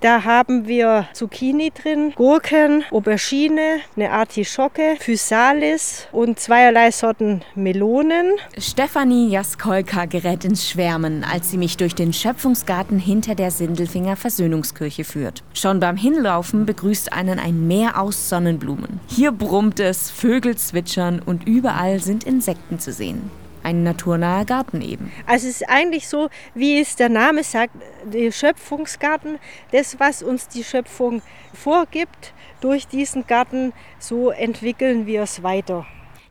Da haben wir Zucchini drin, Gurken, Aubergine, eine Artischocke, Physalis und zweierlei Sorten Melonen. Stefanie Jaskolka gerät ins Schwärmen, als sie mich durch den Schöpfungsgarten hinter der Sindelfinger Versöhnungskirche führt. Schon beim Hinlaufen begrüßt einen ein Meer aus Sonnenblumen. Hier brummt es, Vögel zwitschern und überall sind Insekten zu sehen. Ein naturnaher Garten eben. Also es ist eigentlich so, wie es der Name sagt, der Schöpfungsgarten, das, was uns die Schöpfung vorgibt, durch diesen Garten, so entwickeln wir es weiter.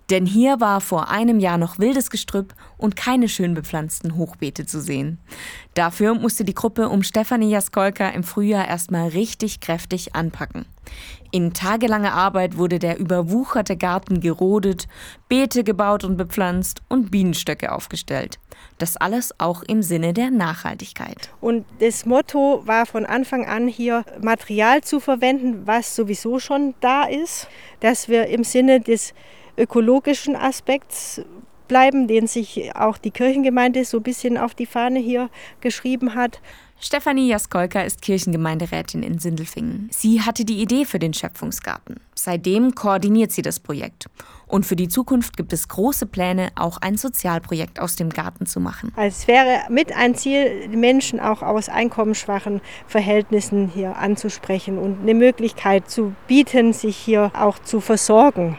Denn hier war vor einem Jahr noch wildes Gestrüpp und keine schön bepflanzten Hochbeete zu sehen. Dafür musste die Gruppe um Stefanie Jaskolka im Frühjahr erstmal richtig kräftig anpacken. In tagelanger Arbeit wurde der überwucherte Garten gerodet, Beete gebaut und bepflanzt und Bienenstöcke aufgestellt. Das alles auch im Sinne der Nachhaltigkeit. Und das Motto war von Anfang an hier Material zu verwenden, was sowieso schon da ist, dass wir im Sinne des ökologischen Aspekts bleiben, den sich auch die Kirchengemeinde so ein bisschen auf die Fahne hier geschrieben hat. Stefanie Jaskolka ist Kirchengemeinderätin in Sindelfingen. Sie hatte die Idee für den Schöpfungsgarten. Seitdem koordiniert sie das Projekt. Und für die Zukunft gibt es große Pläne, auch ein Sozialprojekt aus dem Garten zu machen. Also es wäre mit ein Ziel, Menschen auch aus einkommensschwachen Verhältnissen hier anzusprechen und eine Möglichkeit zu bieten, sich hier auch zu versorgen.